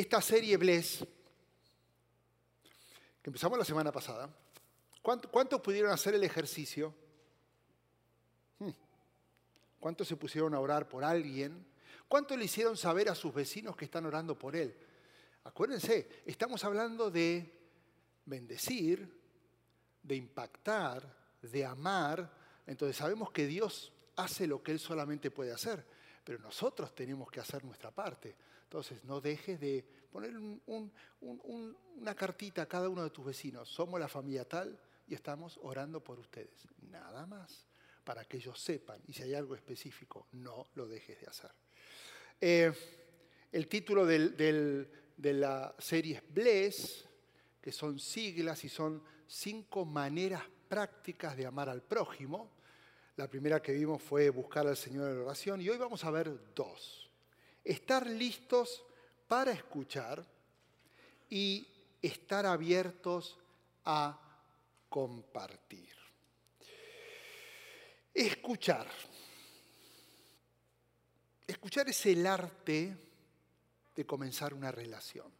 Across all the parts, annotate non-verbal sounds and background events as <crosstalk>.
esta serie Bless, que empezamos la semana pasada, ¿cuántos pudieron hacer el ejercicio? Hmm. ¿Cuántos se pusieron a orar por alguien? ¿Cuántos le hicieron saber a sus vecinos que están orando por él? Acuérdense, estamos hablando de bendecir, de impactar, de amar. Entonces sabemos que Dios hace lo que Él solamente puede hacer, pero nosotros tenemos que hacer nuestra parte. Entonces no dejes de poner una cartita a cada uno de tus vecinos. Somos la familia tal y estamos orando por ustedes. Nada más, para que ellos sepan. Y si hay algo específico, no lo dejes de hacer. Eh, el título de la serie es Bless, que son siglas y son cinco maneras prácticas de amar al prójimo. La primera que vimos fue buscar al Señor en oración y hoy vamos a ver dos. Estar listos para escuchar y estar abiertos a compartir. Escuchar. Escuchar es el arte de comenzar una relación.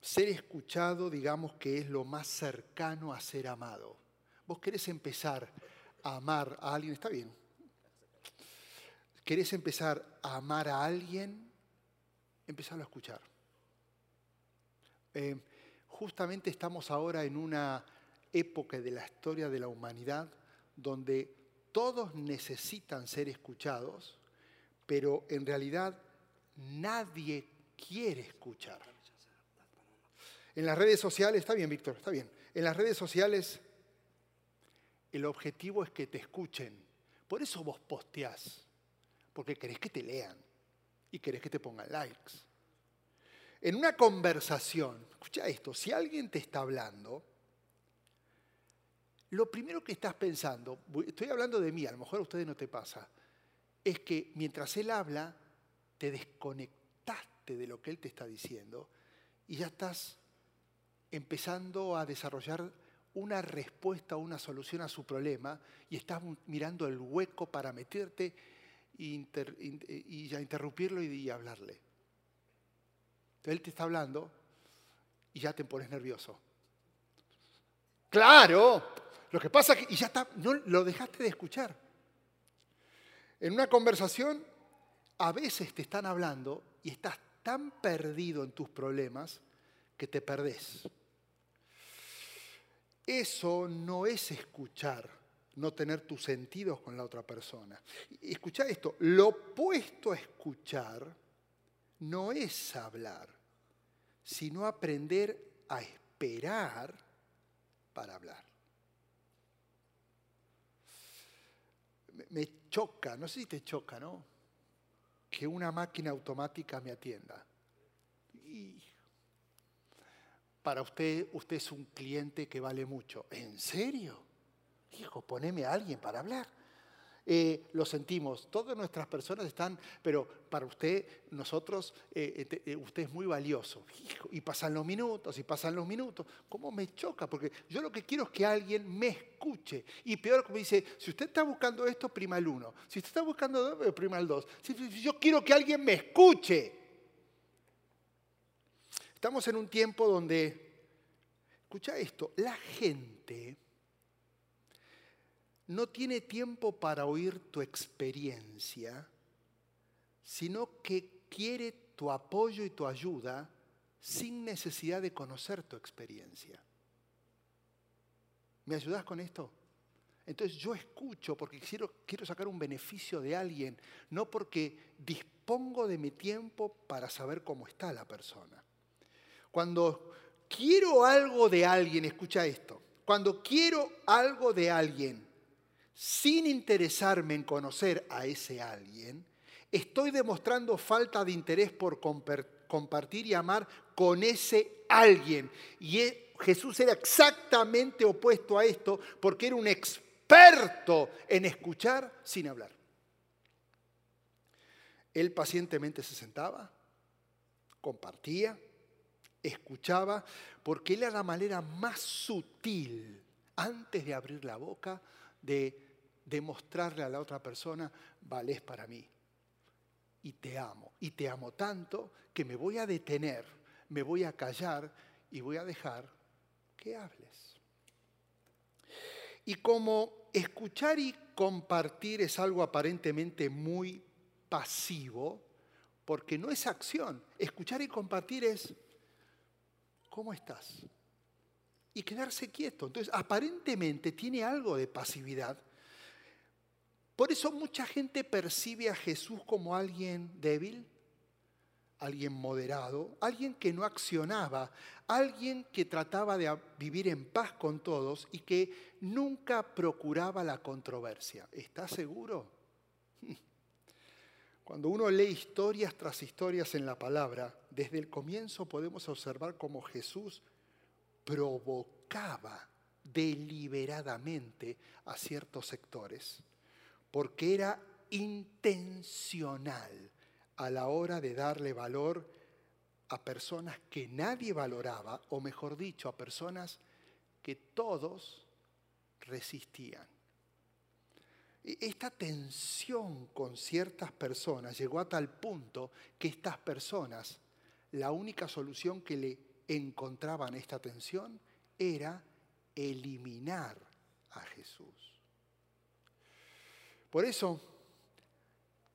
Ser escuchado, digamos que es lo más cercano a ser amado. Vos querés empezar a amar a alguien, está bien. ¿Querés empezar a amar a alguien? Empezarlo a escuchar. Eh, justamente estamos ahora en una época de la historia de la humanidad donde todos necesitan ser escuchados, pero en realidad nadie quiere escuchar. En las redes sociales, está bien, Víctor, está bien. En las redes sociales el objetivo es que te escuchen. Por eso vos posteás, porque querés que te lean y querés que te pongan likes. En una conversación, escucha esto, si alguien te está hablando, lo primero que estás pensando, estoy hablando de mí, a lo mejor a ustedes no te pasa, es que mientras él habla, te desconectaste de lo que él te está diciendo y ya estás empezando a desarrollar una respuesta, una solución a su problema y estás mirando el hueco para meterte y ya interrumpirlo y, hablarle. él te está hablando y ya te pones nervioso. Claro, lo que pasa es que y ya está, no lo dejaste de escuchar. En una conversación a veces te están hablando y estás tan perdido en tus problemas que te perdés. Eso no es escuchar, no tener tus sentidos con la otra persona. Escucha esto, lo opuesto a escuchar no es hablar, sino aprender a esperar para hablar. Me choca, no sé si te choca, ¿no? Que una máquina automática me atienda. Y para usted, usted es un cliente que vale mucho. ¿En serio? Hijo, poneme a alguien para hablar. Eh, lo sentimos, todas nuestras personas están, pero para usted, nosotros, eh, eh, usted es muy valioso. Hijo, y pasan los minutos, y pasan los minutos. ¿Cómo me choca? Porque yo lo que quiero es que alguien me escuche. Y peor, como dice, si usted está buscando esto, prima el uno. Si usted está buscando dos, prima el dos. Si, yo quiero que alguien me escuche. Estamos en un tiempo donde, escucha esto, la gente no tiene tiempo para oír tu experiencia, sino que quiere tu apoyo y tu ayuda sin necesidad de conocer tu experiencia. ¿Me ayudas con esto? Entonces yo escucho porque quiero, quiero sacar un beneficio de alguien, no porque dispongo de mi tiempo para saber cómo está la persona. Cuando quiero algo de alguien, escucha esto, cuando quiero algo de alguien sin interesarme en conocer a ese alguien, estoy demostrando falta de interés por compartir y amar con ese alguien. Y e, Jesús era exactamente opuesto a esto porque era un experto en escuchar sin hablar. Él pacientemente se sentaba, compartía, escuchaba, porque él era la manera más sutil, antes de abrir la boca, de demostrarle a la otra persona, vales para mí. y te amo. Y te amo tanto que me voy a detener, me voy a callar y voy a dejar que hables. Y como escuchar y compartir es algo aparentemente muy pasivo, porque no es acción, escuchar y compartir es, ¿cómo estás? Y quedarse quieto. Entonces, aparentemente tiene algo de pasividad, por eso mucha gente percibe a Jesús como alguien débil, alguien moderado, alguien que no accionaba, alguien que trataba de vivir en paz con todos y que nunca procuraba la controversia. ¿Estás seguro? <laughs> Cuando uno lee historias tras historias en la palabra, desde el comienzo podemos observar cómo Jesús provocaba deliberadamente a ciertos sectores porque era intencional a la hora de darle valor a personas que nadie valoraba, o mejor dicho, a personas que todos resistían. Esta tensión con ciertas personas llegó a tal punto que estas personas, la única solución que le encontraban a esta tensión era eliminar a Jesús. Por eso,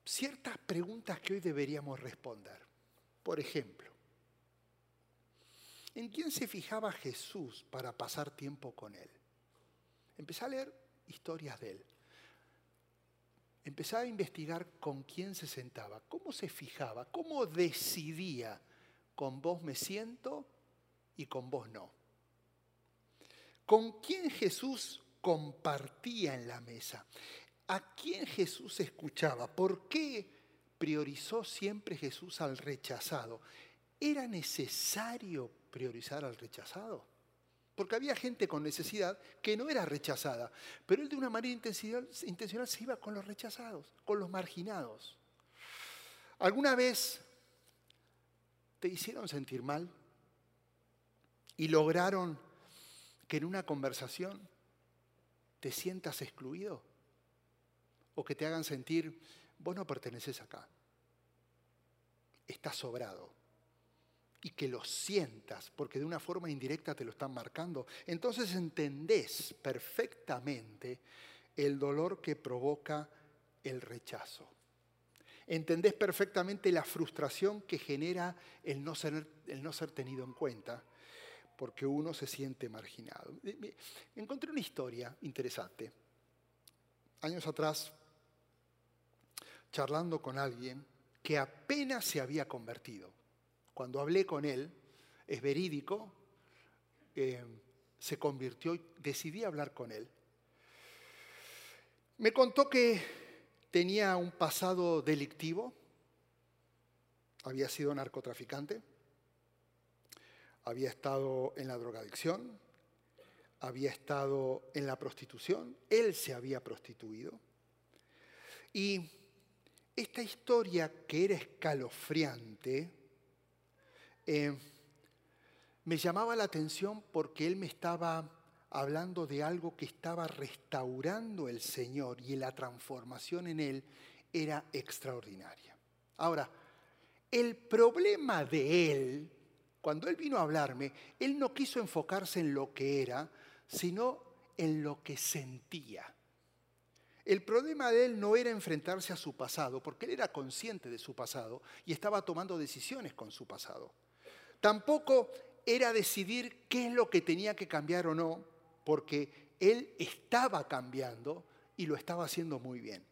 ciertas preguntas que hoy deberíamos responder. Por ejemplo, ¿en quién se fijaba Jesús para pasar tiempo con él? Empecé a leer historias de él. Empecé a investigar con quién se sentaba, cómo se fijaba, cómo decidía, con vos me siento y con vos no. ¿Con quién Jesús compartía en la mesa? ¿A quién Jesús escuchaba? ¿Por qué priorizó siempre Jesús al rechazado? ¿Era necesario priorizar al rechazado? Porque había gente con necesidad que no era rechazada, pero él de una manera intencional, se iba con los rechazados, con los marginados. ¿Alguna vez te hicieron sentir mal y lograron que en una conversación te sientas excluido? O que te hagan sentir, vos no perteneces acá, estás sobrado. Y que lo sientas, porque de una forma indirecta te lo están marcando. Entonces entendés perfectamente el dolor que provoca el rechazo. Entendés perfectamente la frustración que genera el no ser, el no ser tenido en cuenta, porque uno se siente marginado. Encontré una historia interesante. Años atrás charlando con alguien que apenas se había convertido. Cuando hablé con él, es verídico, eh, se convirtió y decidí hablar con él. Me contó que tenía un pasado delictivo, había sido narcotraficante, había estado en la drogadicción, había estado en la prostitución, él se había prostituido y esta historia que era escalofriante eh, me llamaba la atención porque él me estaba hablando de algo que estaba restaurando el Señor y la transformación en él era extraordinaria. Ahora, el problema de él, cuando él vino a hablarme, él no quiso enfocarse en lo que era, sino en lo que sentía. El problema de él no era enfrentarse a su pasado, porque él era consciente de su pasado y estaba tomando decisiones con su pasado. Tampoco era decidir qué es lo que tenía que cambiar o no, porque él estaba cambiando y lo estaba haciendo muy bien.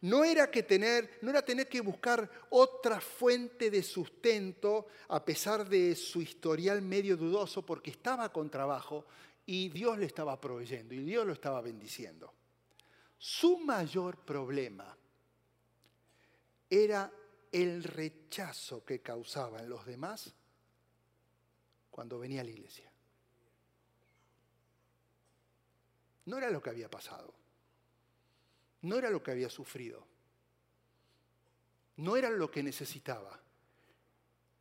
No era, que tener, no era tener que buscar otra fuente de sustento a pesar de su historial medio dudoso, porque estaba con trabajo y Dios le estaba proveyendo y Dios lo estaba bendiciendo. Su mayor problema era el rechazo que causaba en los demás cuando venía a la iglesia. No era lo que había pasado, no era lo que había sufrido, no era lo que necesitaba.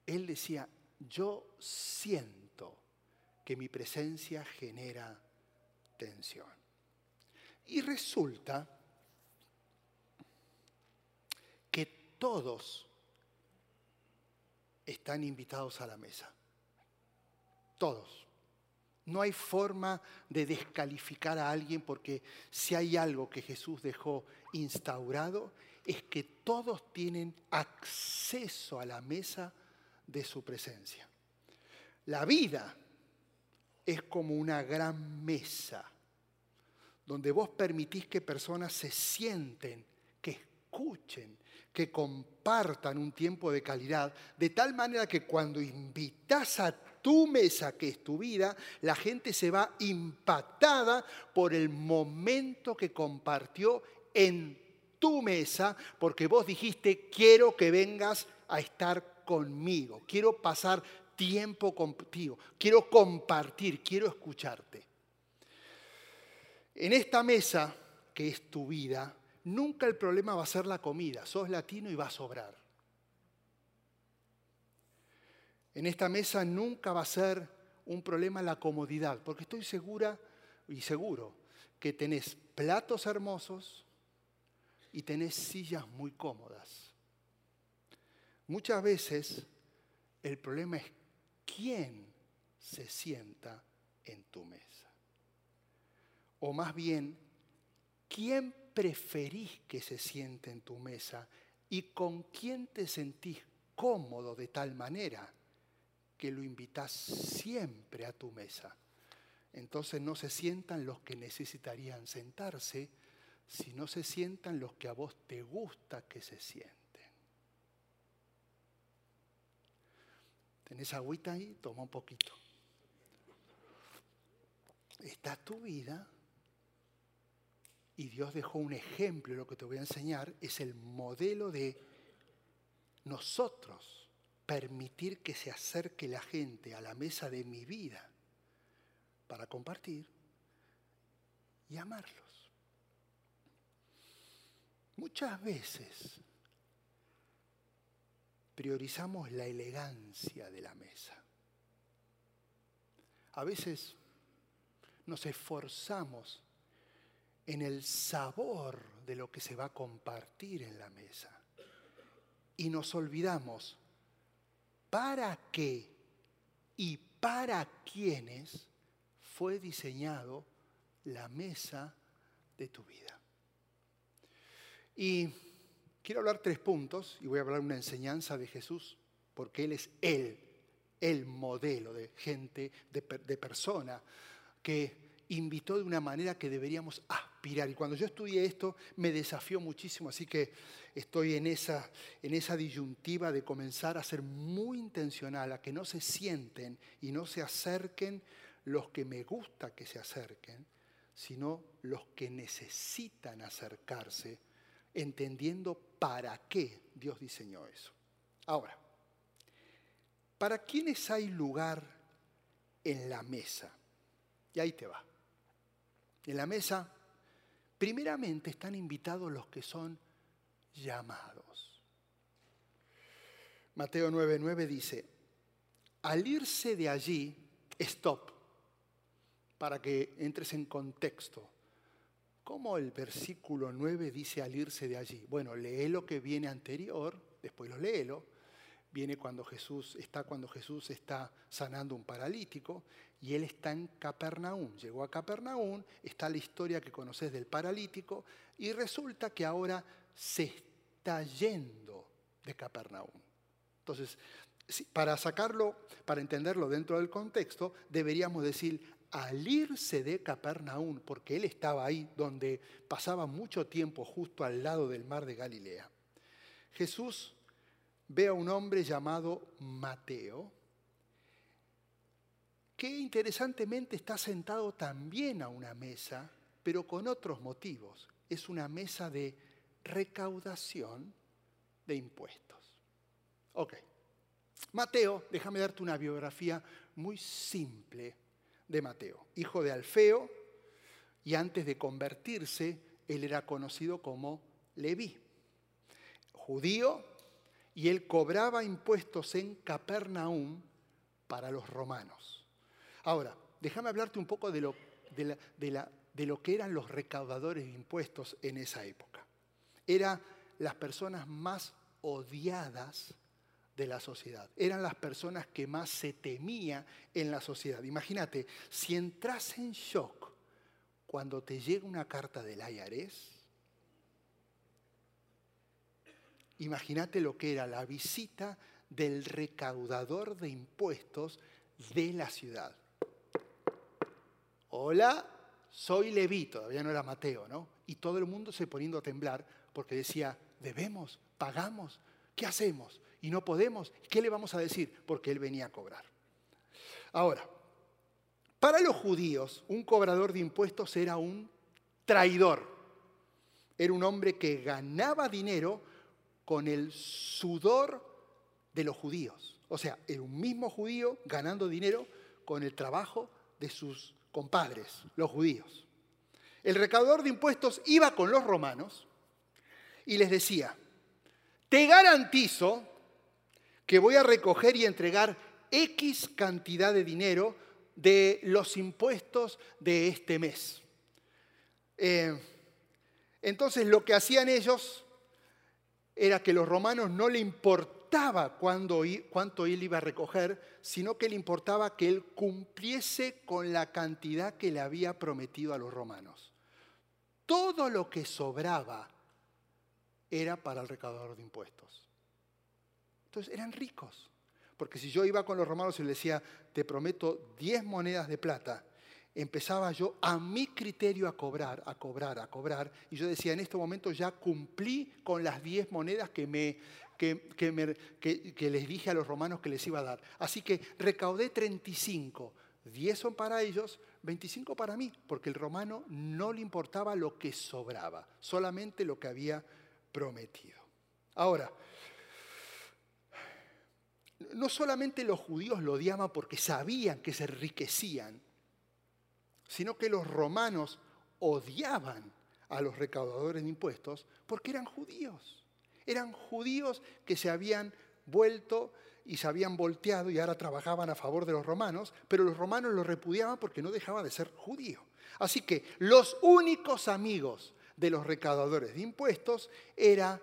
Él decía, yo siento que mi presencia genera tensión. Y resulta que todos están invitados a la mesa. Todos. No hay forma de descalificar a alguien porque si hay algo que Jesús dejó instaurado es que todos tienen acceso a la mesa de su presencia. La vida es como una gran mesa donde vos permitís que personas se sienten, que escuchen, que compartan un tiempo de calidad, de tal manera que cuando invitas a tu mesa, que es tu vida, la gente se va impactada por el momento que compartió en tu mesa, porque vos dijiste, quiero que vengas a estar conmigo, quiero pasar tiempo contigo, quiero compartir, quiero escucharte. En esta mesa, que es tu vida, nunca el problema va a ser la comida, sos latino y va a sobrar. En esta mesa nunca va a ser un problema la comodidad, porque estoy segura y seguro que tenés platos hermosos y tenés sillas muy cómodas. Muchas veces el problema es quién se sienta en tu mesa. O más bien, quién preferís que se siente en tu mesa y con quién te sentís cómodo de tal manera que lo invitas siempre a tu mesa. Entonces no se sientan los que necesitarían sentarse, sino se sientan los que a vos te gusta que se sienten. ¿Tenés agüita ahí? Toma un poquito. Está tu vida y Dios dejó un ejemplo, lo que te voy a enseñar es el modelo de nosotros permitir que se acerque la gente a la mesa de mi vida para compartir y amarlos. Muchas veces priorizamos la elegancia de la mesa. A veces nos esforzamos en el sabor de lo que se va a compartir en la mesa y nos olvidamos para qué y para quiénes fue diseñado la mesa de tu vida. Y quiero hablar tres puntos y voy a hablar una enseñanza de Jesús, porque Él es Él, el modelo de gente, de, de persona que invitó de una manera que deberíamos aspirar. Y cuando yo estudié esto me desafió muchísimo, así que estoy en esa, en esa disyuntiva de comenzar a ser muy intencional, a que no se sienten y no se acerquen los que me gusta que se acerquen, sino los que necesitan acercarse, entendiendo para qué Dios diseñó eso. Ahora, ¿para quiénes hay lugar en la mesa? Y ahí te va. En la mesa, primeramente están invitados los que son llamados. Mateo 9:9 dice, al irse de allí, stop, para que entres en contexto. ¿Cómo el versículo 9 dice al irse de allí? Bueno, lee lo que viene anterior, después lo léelo. Viene cuando Jesús está cuando Jesús está sanando un paralítico y él está en Capernaum. Llegó a Capernaum, está la historia que conoces del paralítico y resulta que ahora se está yendo de Capernaum. Entonces, para sacarlo, para entenderlo dentro del contexto, deberíamos decir al irse de Capernaum, porque él estaba ahí donde pasaba mucho tiempo justo al lado del mar de Galilea. Jesús ve a un hombre llamado Mateo, que interesantemente está sentado también a una mesa, pero con otros motivos. Es una mesa de recaudación de impuestos. Ok. Mateo, déjame darte una biografía muy simple de Mateo. Hijo de Alfeo, y antes de convertirse, él era conocido como Leví. Judío, y él cobraba impuestos en Capernaum para los romanos. Ahora, déjame hablarte un poco de lo, de, lo que eran los recaudadores de impuestos en esa época. Eran las personas más odiadas de la sociedad. Eran las personas que más se temía en la sociedad. Imagínate, si entras en shock cuando te llega una carta del IRS, imagínate lo que era la visita del recaudador de impuestos de la ciudad. Hola, soy Leví, todavía no era Mateo, ¿no? Y todo el mundo se poniendo a temblar porque decía, debemos, pagamos, ¿qué hacemos? Y no podemos, ¿qué le vamos a decir? Porque él venía a cobrar. Ahora, para los judíos, un cobrador de impuestos era un traidor. Era un hombre que ganaba dinero con el sudor de los judíos. O sea, un mismo judío ganando dinero con el trabajo de sus compadres, los judíos. El recaudador de impuestos iba con los romanos y les decía, te garantizo que voy a recoger y entregar X cantidad de dinero de los impuestos de este mes. Eh, entonces lo que hacían ellos era que los romanos no le importaba cuánto él iba a recoger, sino que le importaba que él cumpliese con la cantidad que le había prometido a los romanos. Todo lo que sobraba era para el recaudador de impuestos. Entonces eran ricos. Porque si yo iba con los romanos y les decía, te prometo 10 monedas de plata, empezaba yo a mi criterio a cobrar, a cobrar, a cobrar. Y yo decía, en este momento ya cumplí con las 10 monedas que, me, que, que, les dije a los romanos que les iba a dar. Así que recaudé 35. 10 son para ellos, 25 para mí, porque el romano no le importaba lo que sobraba, solamente lo que había prometido. Ahora, no solamente los judíos lo odiaban porque sabían que se enriquecían, sino que los romanos odiaban a los recaudadores de impuestos porque eran judíos. Eran judíos que se habían vuelto y se habían volteado y ahora trabajaban a favor de los romanos, pero los romanos los repudiaban porque no dejaban de ser judíos. Así que los únicos amigos de los recaudadores de impuestos era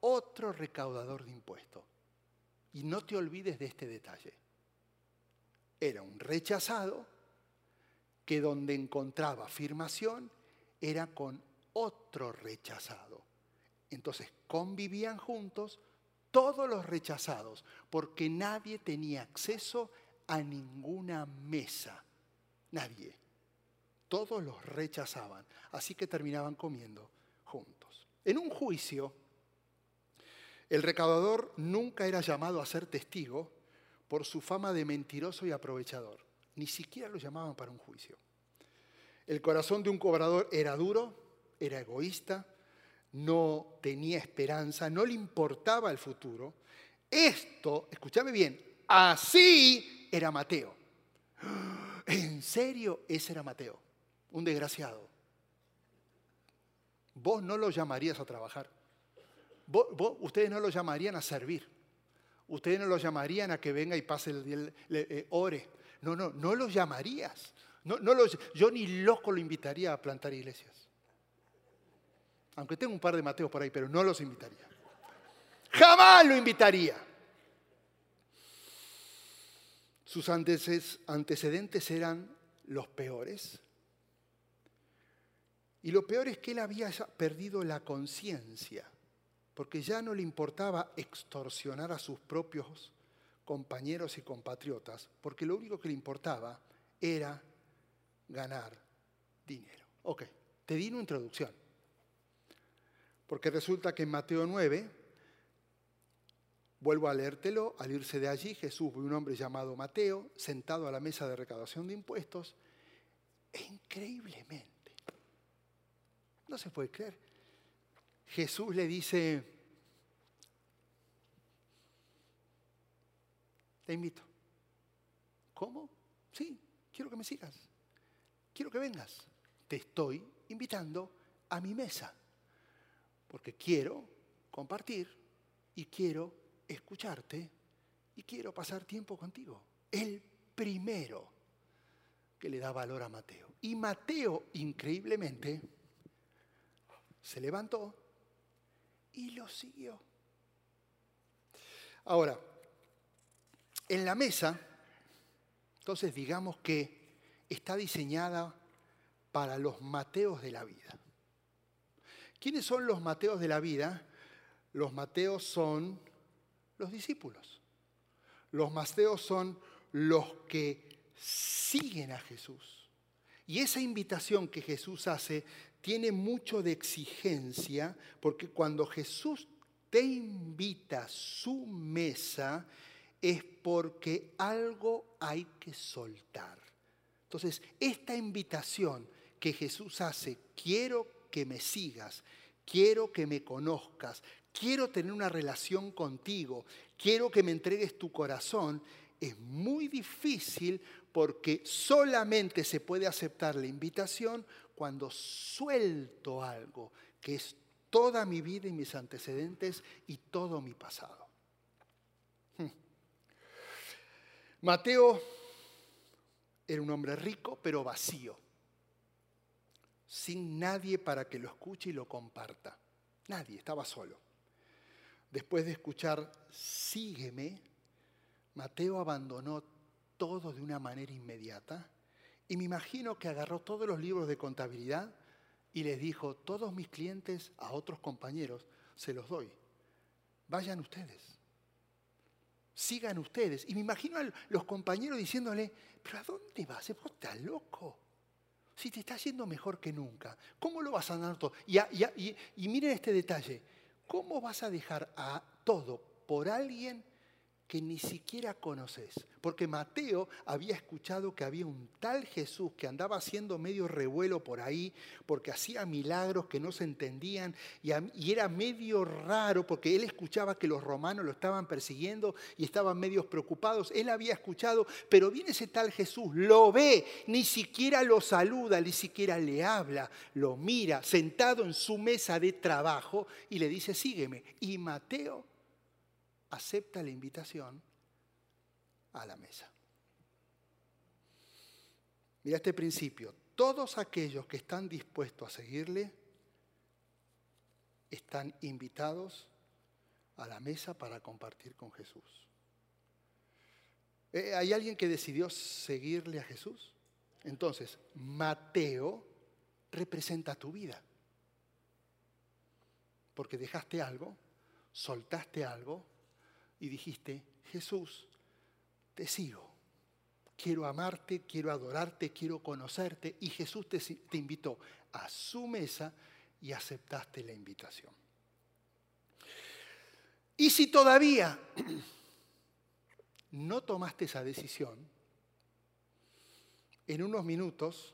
otro recaudador de impuestos. Y no te olvides de este detalle. Era un rechazado que donde encontraba afirmación era con otro rechazado. Entonces convivían juntos todos los rechazados, porque nadie tenía acceso a ninguna mesa. Nadie. Todos los rechazaban, así que terminaban comiendo juntos. En un juicio, el recaudador nunca era llamado a ser testigo por su fama de mentiroso y aprovechador. Ni siquiera lo llamaban para un juicio. El corazón de un cobrador era duro, era egoísta, no tenía esperanza, no le importaba el futuro. Esto, escúchame bien, así era Mateo. <gasps> ¿En serio? Ese era Mateo, un desgraciado. Vos no lo llamarías a trabajar. ustedes no lo llamarían a servir. Ustedes no lo llamarían a que venga y pase el, eh, ore. No, no, no lo llamarías. No, no yo ni loco lo invitaría a plantar iglesias. Aunque tengo un par de Mateos por ahí, pero no los invitaría. Jamás lo invitaría. Sus antecedentes eran los peores. Y lo peor es que él había perdido la conciencia, porque ya no le importaba extorsionar a sus propios compañeros y compatriotas, porque lo único que le importaba era ganar dinero. Ok, te di una introducción. Porque resulta que en Mateo 9, vuelvo a leértelo, al irse de allí, Jesús ve un hombre llamado Mateo sentado a la mesa de recaudación de impuestos e increíblemente, no se puede creer, Jesús le dice, invito. ¿Cómo? Sí, quiero que me sigas. Quiero que vengas. Te estoy invitando a mi mesa porque quiero compartir y quiero escucharte y quiero pasar tiempo contigo. El primero que le da valor a Mateo. Y Mateo, increíblemente, se levantó y lo siguió. Ahora, en la mesa, entonces digamos que está diseñada para los Mateos de la vida. ¿Quiénes son los Mateos de la vida? Los Mateos son los discípulos. Los Mateos son los que siguen a Jesús. Y esa invitación que Jesús hace tiene mucho de exigencia, porque cuando Jesús te invita a su mesa, es porque algo hay que soltar. Entonces, esta invitación que Jesús hace, quiero que me sigas, quiero que me conozcas, quiero tener una relación contigo, quiero que me entregues tu corazón, es muy difícil porque solamente se puede aceptar la invitación cuando suelto algo, que es toda mi vida y mis antecedentes y todo mi pasado. Mateo era un hombre rico pero vacío, sin nadie para que lo escuche y lo comparta. Nadie, estaba solo. Después de escuchar Sígueme, Mateo abandonó todo de una manera inmediata y me imagino que agarró todos los libros de contabilidad y les dijo, todos mis clientes a otros compañeros se los doy. Vayan ustedes sigan ustedes. Y me imagino a los compañeros diciéndole, pero ¿a dónde vas? ¿Vos estás loco? Si te está yendo mejor que nunca, ¿cómo lo vas a dar todo? Y, y, y miren este detalle, ¿cómo vas a dejar a todo por alguien que ni siquiera conoces. Porque Mateo había escuchado que había un tal Jesús que andaba haciendo medio revuelo por ahí, porque hacía milagros que no se entendían y, era medio raro porque él escuchaba que los romanos lo estaban persiguiendo y estaban medios preocupados. Él había escuchado, pero viene ese tal Jesús, lo ve, ni siquiera lo saluda, ni siquiera le habla, lo mira sentado en su mesa de trabajo y le dice, sígueme. Y Mateo acepta la invitación a la mesa. Mira este principio. Todos aquellos que están dispuestos a seguirle están invitados a la mesa para compartir con Jesús. Eh, ¿Hay alguien que decidió seguirle a Jesús? Entonces, Mateo representa tu vida. Porque dejaste algo, soltaste algo y dijiste, Jesús, te sigo. Quiero amarte, quiero adorarte, quiero conocerte. Y Jesús te, te invitó a su mesa y aceptaste la invitación. Y si todavía <clears throat> no tomaste esa decisión, en unos minutos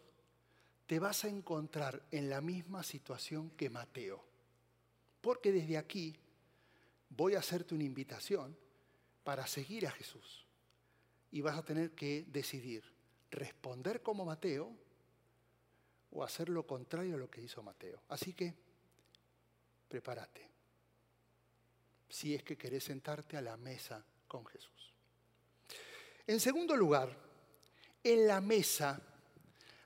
te vas a encontrar en la misma situación que Mateo. Porque desde aquí voy a hacerte una invitación para seguir a Jesús. Y vas a tener que decidir responder como Mateo o hacer lo contrario a lo que hizo Mateo. Así que prepárate. Si es que querés sentarte a la mesa con Jesús. En segundo lugar, en la mesa,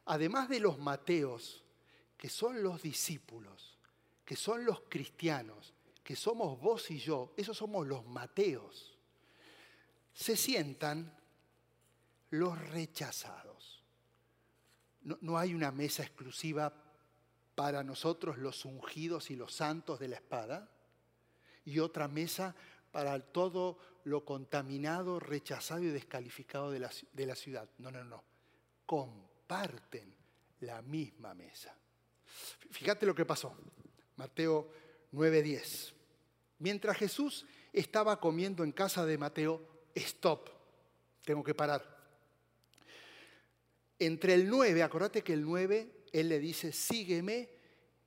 además de los Mateos, que son los discípulos, que son los cristianos, que somos vos y yo, esos somos los Mateos, se sientan los rechazados. No, hay una mesa exclusiva para nosotros los ungidos y los santos de la espada y otra mesa para todo lo contaminado, rechazado y descalificado de la, de la ciudad. No, no, no. Comparten la misma mesa. Fíjate lo que pasó. Mateo 9:10. Mientras Jesús estaba comiendo en casa de Mateo, stop, tengo que parar. Entre el 9, acordate que el 9, él le dice, sígueme,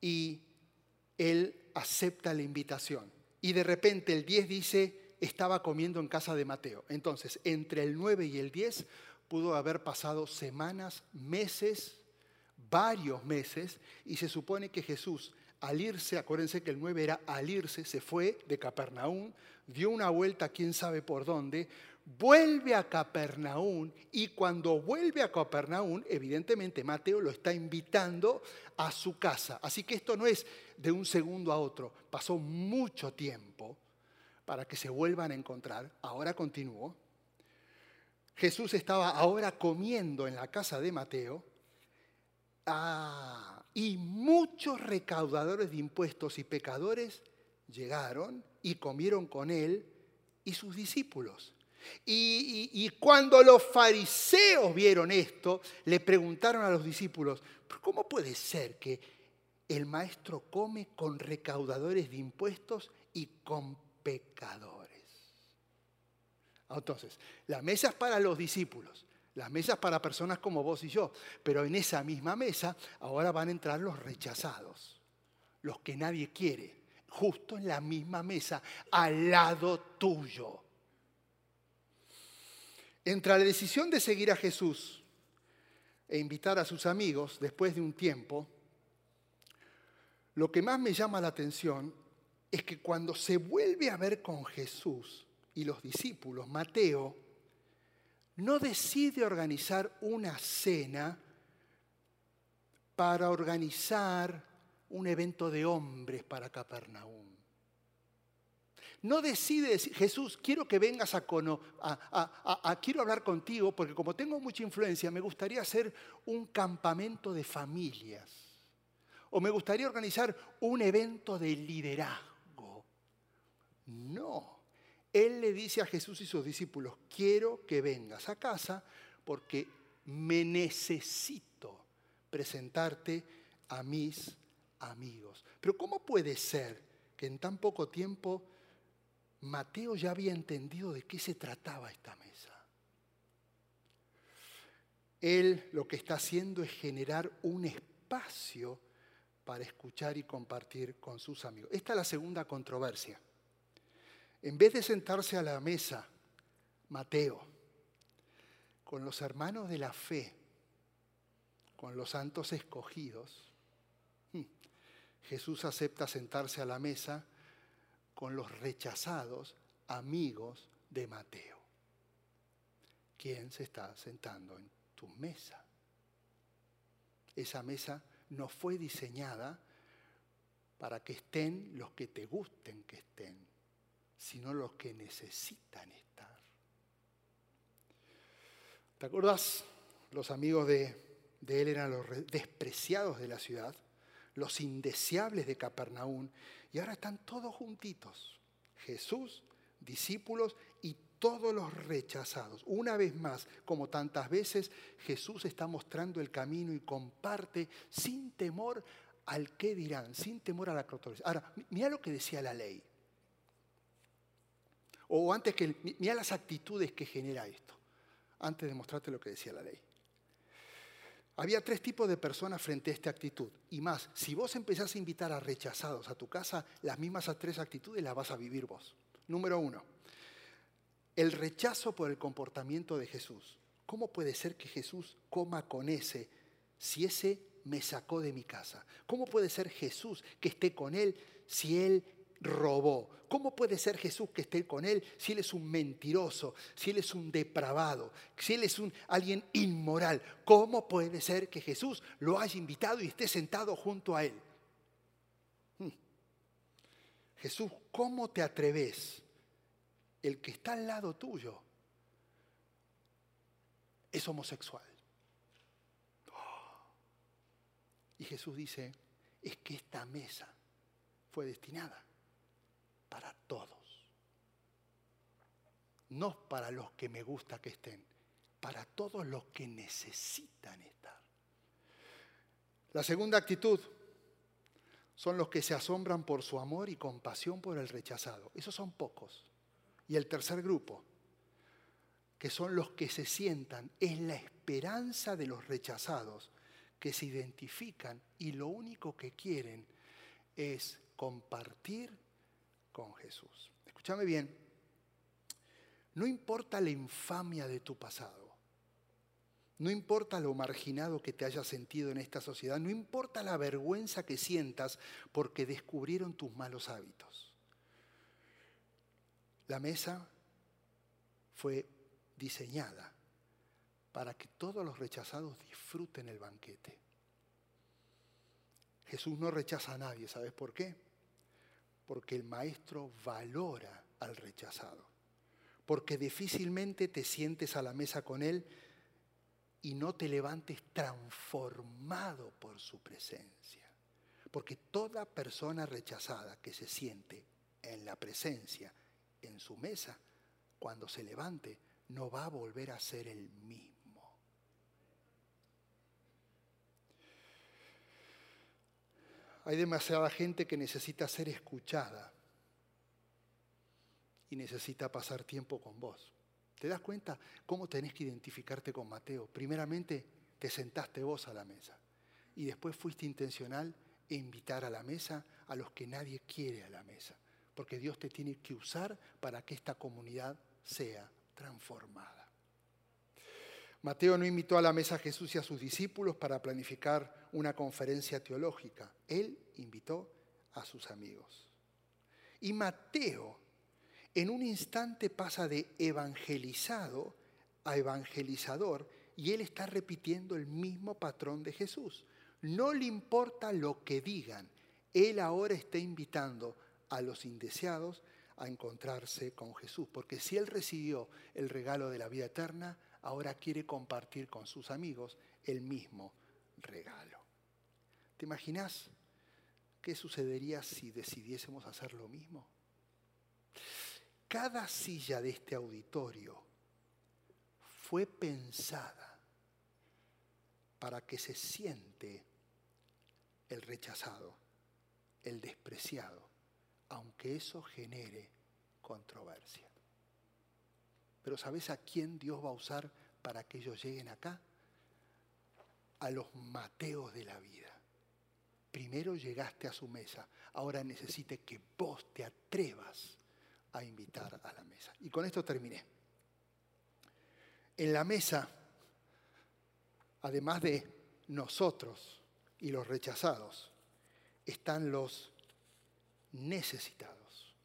y él acepta la invitación. Y de repente el 10 dice, estaba comiendo en casa de Mateo. Entonces, entre el 9 y el 10 pudo haber pasado semanas, meses, varios meses, y se supone que Jesús al irse, acuérdense que el 9 era al irse, se fue de Capernaum, dio una vuelta quién sabe por dónde, vuelve a Capernaum y cuando vuelve a Capernaum, evidentemente Mateo lo está invitando a su casa. Así que esto no es de un segundo a otro, pasó mucho tiempo para que se vuelvan a encontrar. Ahora continúo. Jesús estaba ahora comiendo en la casa de Mateo. Ah, y muchos recaudadores de impuestos y pecadores llegaron y comieron con él y sus discípulos. Y, cuando los fariseos vieron esto, le preguntaron a los discípulos, ¿cómo puede ser que el maestro come con recaudadores de impuestos y con pecadores? Entonces, la mesa es para los discípulos, las mesas para personas como vos y yo, pero en esa misma mesa ahora van a entrar los rechazados, los que nadie quiere, justo en la misma mesa, al lado tuyo. Entre la decisión de seguir a Jesús e invitar a sus amigos después de un tiempo, lo que más me llama la atención es que cuando se vuelve a ver con Jesús y los discípulos, Mateo, no decide organizar una cena para organizar un evento de hombres para Capernaum no decide decir, Jesús, quiero que vengas a, a, quiero hablar contigo, porque como tengo mucha influencia, me gustaría hacer un campamento de familias. O me gustaría organizar un evento de liderazgo. No. Él le dice a Jesús y sus discípulos, quiero que vengas a casa porque me necesito presentarte a mis amigos. Pero ¿cómo puede ser que en tan poco tiempo Mateo ya había entendido de qué se trataba esta mesa. Él lo que está haciendo es generar un espacio para escuchar y compartir con sus amigos. Esta es la segunda controversia. En vez de sentarse a la mesa, Mateo, con los hermanos de la fe, con los santos escogidos, hmm, Jesús acepta sentarse a la mesa con los rechazados amigos de Mateo. ¿Quién se está sentando en tu mesa? Esa mesa no fue diseñada para que estén los que te gusten que estén, sino los que necesitan estar. ¿Te acuerdas? Los amigos de, de él eran los despreciados de la ciudad, los indeseables de Capernaum, y ahora están todos juntitos. Jesús, discípulos y todos los rechazados. Una vez más, como tantas veces, Jesús está mostrando el camino y comparte sin temor al qué dirán, sin temor a la controversia. Ahora, mira lo que decía la ley. O antes que, mira las actitudes que genera esto, antes de mostrarte lo que decía la ley. Había tres tipos de personas frente a esta actitud. Y más, si vos empezás a invitar a rechazados a tu casa, las mismas tres actitudes las vas a vivir vos. Número uno, el rechazo por el comportamiento de Jesús. ¿Cómo puede ser que Jesús coma con ese si ese me sacó de mi casa? ¿Cómo puede ser Jesús que esté con él si él robó. ¿Cómo puede ser Jesús que esté con él si él es un mentiroso, si él es un depravado, si él es un, alguien inmoral? ¿Cómo puede ser que Jesús lo haya invitado y esté sentado junto a él? Hmm. Jesús, ¿cómo te atreves? El que está al lado tuyo es homosexual. Y Jesús dice, es que esta mesa fue destinada para todos. No para los que me gusta que estén, para todos los que necesitan estar. La segunda actitud son los que se asombran por su amor y compasión por el rechazado. Esos son pocos. Y el tercer grupo, que son los que se sientan en la esperanza de los rechazados, que se identifican y lo único que quieren es compartir con Jesús. Escúchame bien, no importa la infamia de tu pasado, no importa lo marginado que te hayas sentido en esta sociedad, no importa la vergüenza que sientas porque descubrieron tus malos hábitos. La mesa fue diseñada para que todos los rechazados disfruten el banquete. Jesús no rechaza a nadie, ¿sabes por qué? Porque el maestro valora al rechazado, porque difícilmente te sientes a la mesa con él y no te levantes transformado por su presencia. Porque toda persona rechazada que se siente en la presencia, en su mesa, cuando se levante, no va a volver a ser el mismo. Hay demasiada gente que necesita ser escuchada y necesita pasar tiempo con vos. ¿Te das cuenta cómo tenés que identificarte con Mateo? Primeramente, te sentaste vos a la mesa y después fuiste intencional e invitar a la mesa a los que nadie quiere a la mesa, porque Dios te tiene que usar para que esta comunidad sea transformada. Mateo no invitó a la mesa a Jesús y a sus discípulos para planificar una conferencia teológica. Él invitó a sus amigos. Y Mateo en un instante pasa de evangelizado a evangelizador y él está repitiendo el mismo patrón de Jesús. No le importa lo que digan, él ahora está invitando a los indeseados a encontrarse con Jesús, porque si él recibió el regalo de la vida eterna, ahora quiere compartir con sus amigos el mismo regalo. ¿Te imaginas qué sucedería si decidiésemos hacer lo mismo? cada silla de este auditorio fue pensada para que se siente el rechazado, el despreciado, aunque eso genere controversia. Pero ¿sabes a quién Dios va a usar para que ellos lleguen acá? A los Mateos de la vida. Primero llegaste a su mesa, ahora necesite que vos te atrevas a invitar a la mesa. Y con esto terminé. En la mesa, además de nosotros y los rechazados, están los necesitados,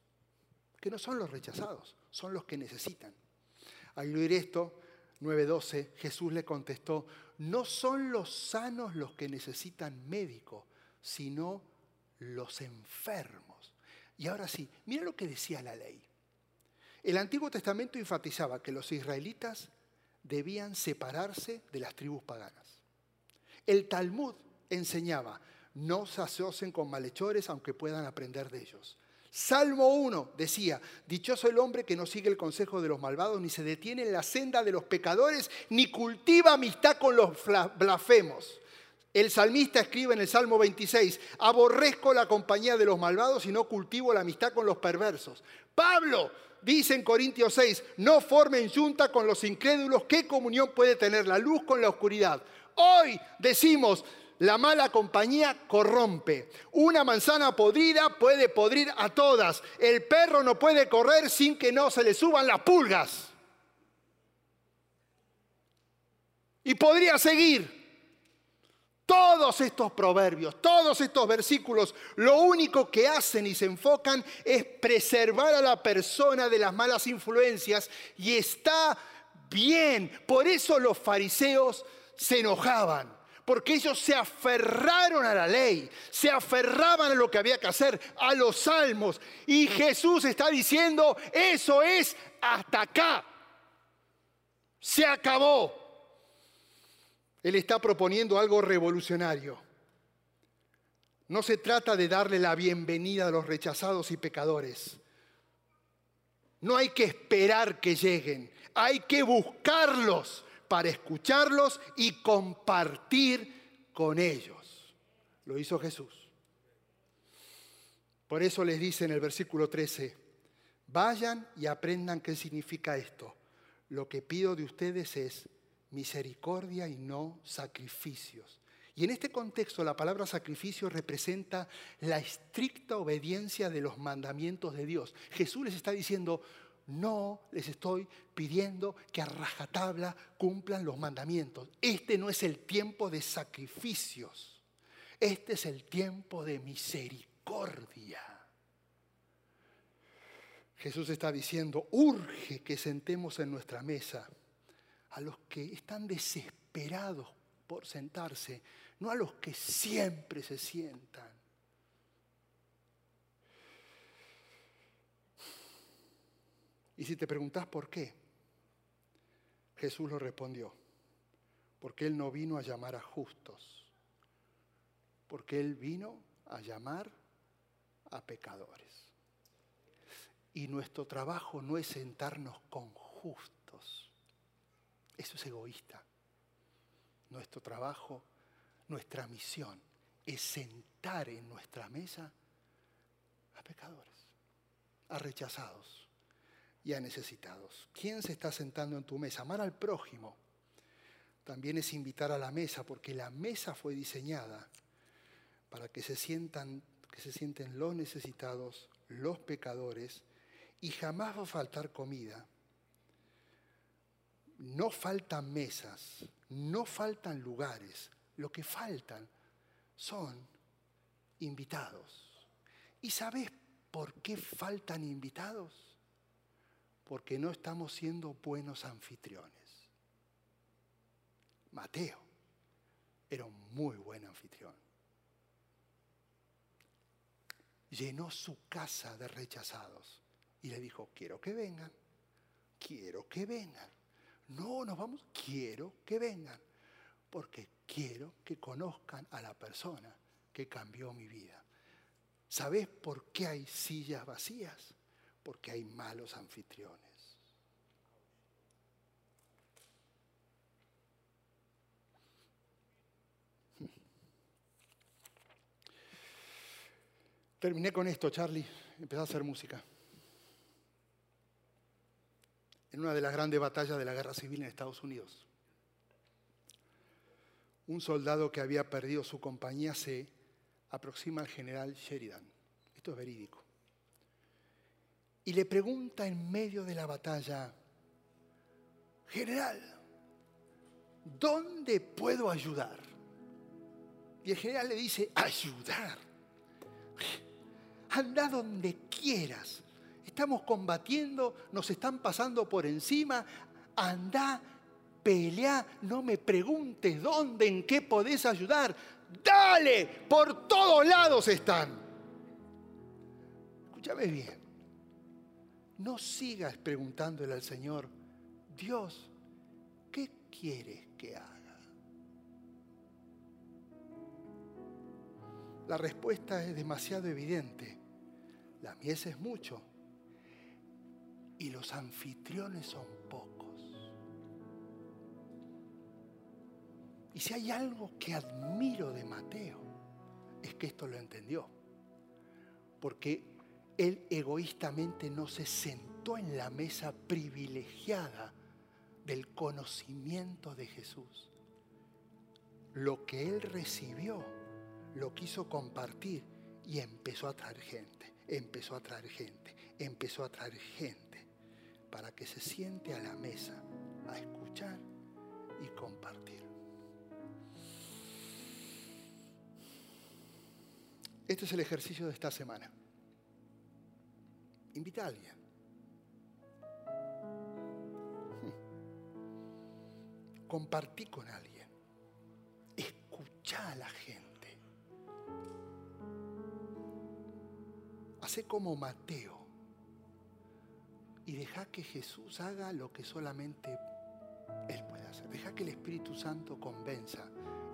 que no son los rechazados, son los que necesitan. Al oír esto, 9.12, Jesús le contestó, no son los sanos los que necesitan médico, sino los enfermos. Y ahora sí, mira lo que decía la ley. El Antiguo Testamento enfatizaba que los israelitas debían separarse de las tribus paganas. El Talmud enseñaba, no se asocien con malhechores aunque puedan aprender de ellos. Salmo 1 decía, dichoso el hombre que no sigue el consejo de los malvados, ni se detiene en la senda de los pecadores, ni cultiva amistad con los blasfemos. El salmista escribe en el Salmo 26, aborrezco la compañía de los malvados y no cultivo la amistad con los perversos. Pablo dice en Corintios 6, no formen junta con los incrédulos, ¿qué comunión puede tener la luz con la oscuridad? Hoy decimos, la mala compañía corrompe. Una manzana podrida puede podrir a todas. El perro no puede correr sin que no se le suban las pulgas. Y podría seguir. Todos estos proverbios, todos estos versículos, lo único que hacen y se enfocan es preservar a la persona de las malas influencias y está bien. Por eso los fariseos se enojaban, porque ellos se aferraron a la ley, se aferraban a lo que había que hacer, a los salmos. Y Jesús está diciendo, eso es hasta acá. Se acabó. Él está proponiendo algo revolucionario. No se trata de darle la bienvenida a los rechazados y pecadores. No hay que esperar que lleguen, hay que buscarlos para escucharlos y compartir con ellos. Lo hizo Jesús. Por eso les dice en el versículo 13, vayan y aprendan qué significa esto. Lo que pido de ustedes es misericordia y no sacrificios. Y en este contexto la palabra sacrificio representa la estricta obediencia de los mandamientos de Dios. Jesús les está diciendo, no les estoy pidiendo que a rajatabla cumplan los mandamientos. Este no es el tiempo de sacrificios. Este es el tiempo de misericordia. Jesús está diciendo, urge que sentemos en nuestra mesa a los que están desesperados por sentarse, no a los que siempre se sientan. Y si te preguntas por qué, Jesús lo respondió, porque Él no vino a llamar a justos, porque Él vino a llamar a pecadores. Y nuestro trabajo no es sentarnos con justos. Eso es egoísta. Nuestro trabajo, nuestra misión es sentar en nuestra mesa a pecadores, a rechazados y a necesitados. ¿Quién se está sentando en tu mesa? Amar al prójimo también es invitar a la mesa, porque la mesa fue diseñada para que se sientan, que se sienten los necesitados, los pecadores, y jamás va a faltar comida. No faltan mesas, no faltan lugares, lo que faltan son invitados. ¿Y sabes por qué faltan invitados? Porque no estamos siendo buenos anfitriones. Mateo era un muy buen anfitrión. Llenó su casa de rechazados y le dijo, quiero que vengan, quiero que vengan. No, nos vamos, quiero que vengan, porque quiero que conozcan a la persona que cambió mi vida. ¿Sabes por qué hay sillas vacías? Porque hay malos anfitriones. <laughs> Terminé con esto, Charlie. Empecé a hacer música. En una de las grandes batallas de la guerra civil en Estados Unidos, un soldado que había perdido su compañía se aproxima al general Sheridan. Esto es verídico. Y le pregunta en medio de la batalla, general, ¿dónde puedo ayudar? Y el general le dice, ayudar anda donde quieras. Estamos combatiendo, nos están pasando por encima, anda, pelea, no me preguntes dónde, en qué podés ayudar. Dale, por todos lados están. Escúchame bien. No sigas preguntándole al Señor, Dios, ¿qué quieres que haga? La respuesta es demasiado evidente. La mies es mucho y los anfitriones son pocos. Y si hay algo que admiro de Mateo, es que esto lo entendió. Porque él egoístamente no se sentó en la mesa privilegiada del conocimiento de Jesús. Lo que él recibió, lo quiso compartir y empezó a traer gente empezó a traer gente, empezó a traer gente para que se siente a la mesa a escuchar y compartir. Este es el ejercicio de esta semana. Invita a alguien. Compartí con alguien. Escucha a la gente. Hacé como Mateo y deja que Jesús haga lo que solamente Él puede hacer. Deja que el Espíritu Santo convenza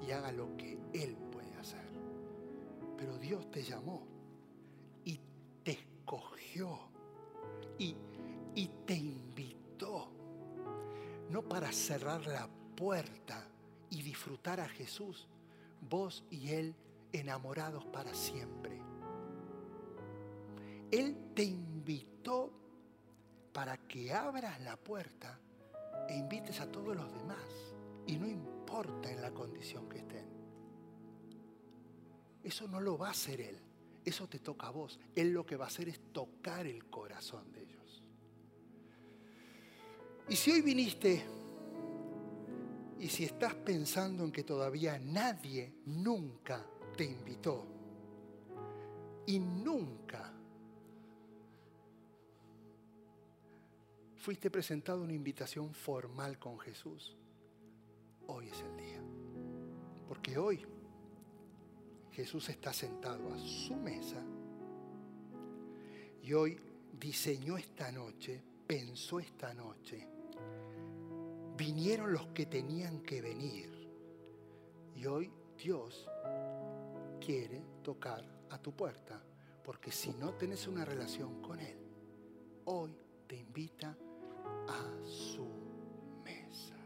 y haga lo que Él puede hacer. Pero Dios te llamó y te escogió y, y te invitó. No para cerrar la puerta y disfrutar a Jesús, vos y Él enamorados para siempre él te invitó para que abras la puerta e invites a todos los demás. Y no importa en la condición que estén. Eso no lo va a hacer Él. Eso te toca a vos. Él lo que va a hacer es tocar el corazón de. Y si hoy viniste y si estás pensando en que todavía nadie nunca te invitó y nunca fuiste presentado una invitación formal con Jesús, hoy es el día. Porque hoy Jesús está sentado a su mesa y hoy diseñó esta noche pensó esta noche. Vinieron los que tenían que venir. Y hoy Dios quiere tocar a tu puerta. Porque si no tienes una relación con Él, hoy te invita a su mesa.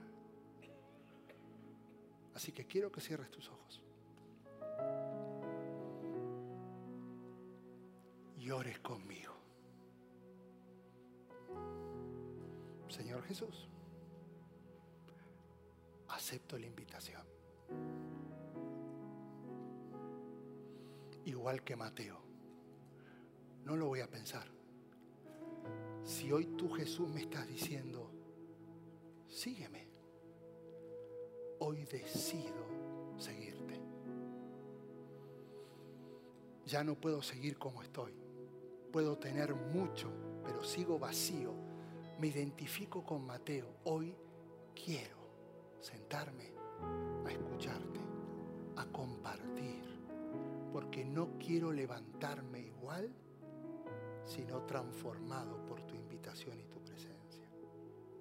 Así que quiero que cierres tus ojos. Y ores conmigo. Señor Jesús, acepto la invitación. Igual que Mateo, no lo voy a pensar. Si hoy tú Jesús me estás diciendo, sígueme, hoy decido seguirte. Ya no puedo seguir como estoy. Puedo tener mucho, pero sigo vacío. Me identifico con Mateo. Hoy quiero sentarme a escucharte, a compartir, porque no quiero levantarme igual, sino transformado por tu invitación y tu presencia.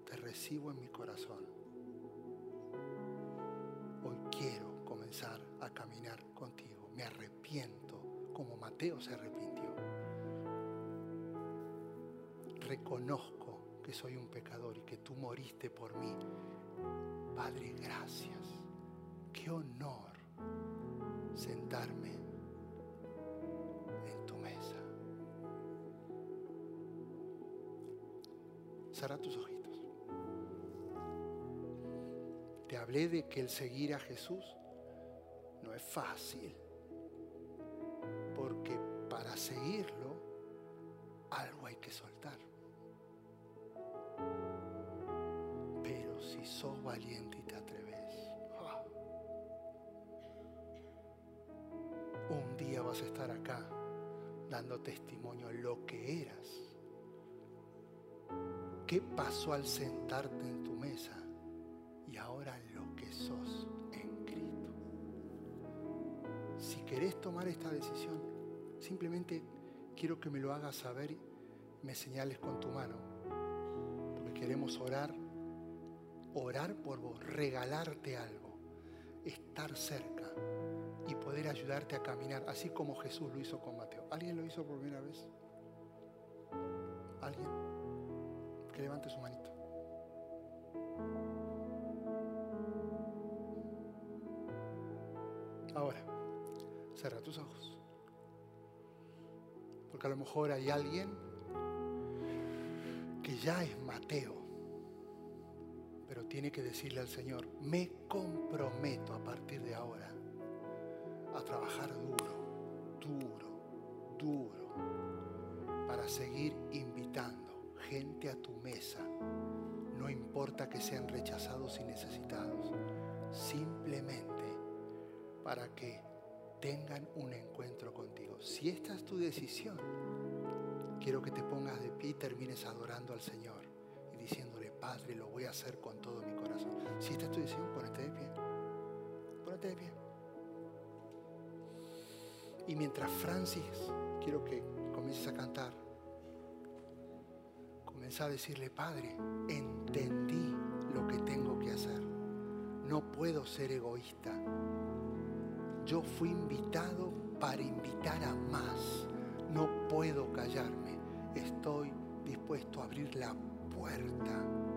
Te recibo en mi corazón. Hoy quiero comenzar a caminar contigo. Me arrepiento como Mateo se arrepintió. Reconozco que soy un pecador y que tú moriste por mí. Padre, gracias. Qué honor sentarme en tu mesa. Cerra tus ojitos. Te hablé de que el seguir a Jesús no es fácil, porque para seguirlo algo hay que soltar. Valiente y te atreves, ¡ah! un día vas a estar acá dando testimonio de lo que eras. ¿Qué pasó al sentarte en tu mesa? Y ahora lo que sos en Cristo. Si querés tomar esta decisión, simplemente quiero que me lo hagas saber y me señales con tu mano. Porque queremos orar, orar por vos, regalarte algo, estar cerca y poder ayudarte a caminar, así como Jesús lo hizo con Mateo. ¿Alguien lo hizo por primera vez? ¿Alguien? Que levante su manito. Ahora, cierra tus ojos. Porque a lo mejor hay alguien que ya es Mateo, pero tiene que decirle al Señor, me comprometo a partir de ahora a trabajar duro, duro, duro, para seguir invitando gente a tu mesa. No importa que sean rechazados y necesitados, simplemente para que tengan un encuentro contigo. Si esta es tu decisión, quiero que te pongas de pie y termines adorando al Señor Padre, lo voy a hacer con todo mi corazón. Si esta es tu decisión, ponete de pie. Ponete de pie. Y mientras Francis, quiero que comiences a cantar, comienza a decirle, Padre, entendí lo que tengo que hacer. No puedo ser egoísta. Yo fui invitado para invitar a más. No puedo callarme. Estoy dispuesto a abrir la puerta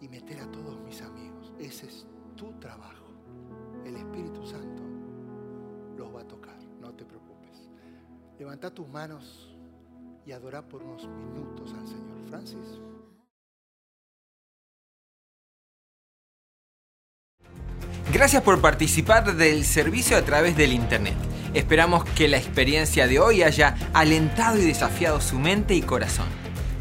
y meter a todos mis amigos. Ese es tu trabajo. El Espíritu Santo los va a tocar. No te preocupes. Levanta tus manos y adora por unos minutos al Señor. Francis. Gracias por participar del servicio a través del Internet. Esperamos que la experiencia de hoy haya alentado y desafiado su mente y corazón.